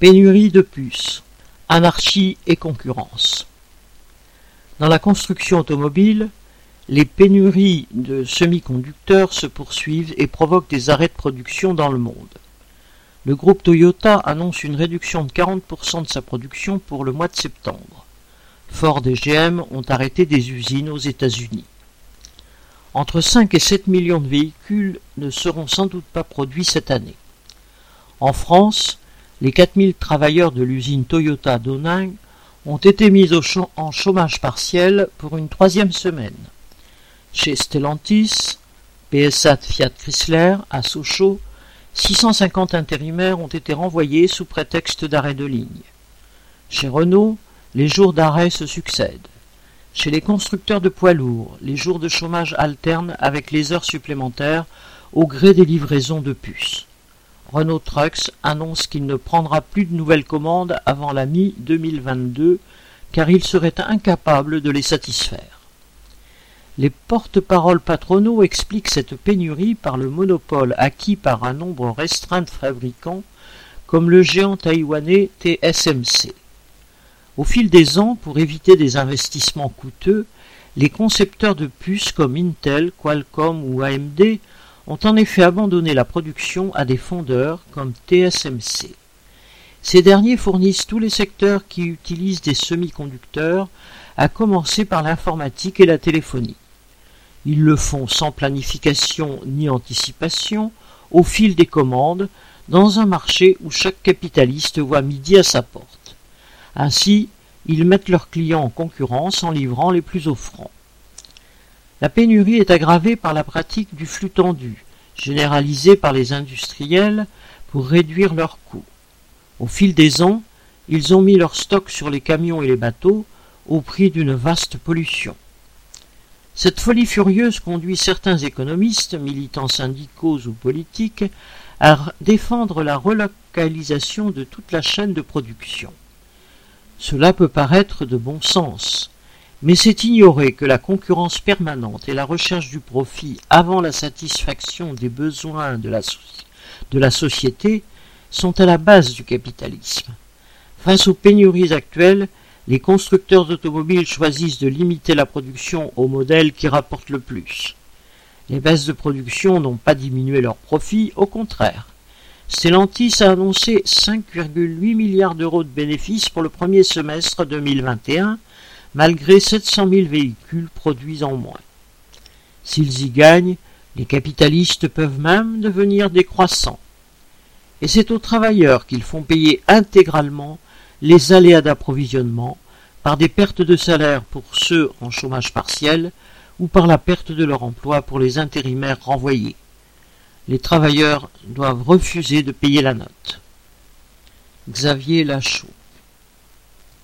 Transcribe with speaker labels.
Speaker 1: Pénurie de puces, anarchie et concurrence. Dans la construction automobile, les pénuries de semi-conducteurs se poursuivent et provoquent des arrêts de production dans le monde. Le groupe Toyota annonce une réduction de 40% de sa production pour le mois de septembre. Ford et GM ont arrêté des usines aux États-Unis. Entre 5 et 7 millions de véhicules ne seront sans doute pas produits cette année. En France, les 4000 travailleurs de l'usine Toyota d'Oning ont été mis en chômage partiel pour une troisième semaine. Chez Stellantis, PSA Fiat Chrysler, à Sochaux, 650 intérimaires ont été renvoyés sous prétexte d'arrêt de ligne. Chez Renault, les jours d'arrêt se succèdent. Chez les constructeurs de poids lourds, les jours de chômage alternent avec les heures supplémentaires au gré des livraisons de puces. Renault Trucks annonce qu'il ne prendra plus de nouvelles commandes avant la mi-2022 car il serait incapable de les satisfaire. Les porte-paroles patronaux expliquent cette pénurie par le monopole acquis par un nombre restreint de fabricants comme le géant taïwanais TSMC. Au fil des ans, pour éviter des investissements coûteux, les concepteurs de puces comme Intel, Qualcomm ou AMD ont en effet abandonné la production à des fondeurs comme TSMC. Ces derniers fournissent tous les secteurs qui utilisent des semi-conducteurs, à commencer par l'informatique et la téléphonie. Ils le font sans planification ni anticipation, au fil des commandes, dans un marché où chaque capitaliste voit midi à sa porte. Ainsi, ils mettent leurs clients en concurrence en livrant les plus offrants. La pénurie est aggravée par la pratique du flux tendu, généralisée par les industriels pour réduire leurs coûts. Au fil des ans, ils ont mis leur stock sur les camions et les bateaux au prix d'une vaste pollution. Cette folie furieuse conduit certains économistes, militants syndicaux ou politiques, à défendre la relocalisation de toute la chaîne de production. Cela peut paraître de bon sens, mais c'est ignorer que la concurrence permanente et la recherche du profit avant la satisfaction des besoins de la, société sont à la base du capitalisme. Face aux pénuries actuelles, les constructeurs d'automobiles choisissent de limiter la production aux modèles qui rapportent le plus. Les baisses de production n'ont pas diminué leurs profits, au contraire. Stellantis a annoncé 5,8 milliards d'euros de bénéfices pour le premier semestre 2021, malgré 700 000 véhicules produits en moins. S'ils y gagnent, les capitalistes peuvent même devenir décroissants. Et c'est aux travailleurs qu'ils font payer intégralement les aléas d'approvisionnement par des pertes de salaire pour ceux en chômage partiel ou par la perte de leur emploi pour les intérimaires renvoyés. Les travailleurs doivent refuser de payer la note. Xavier Lachaud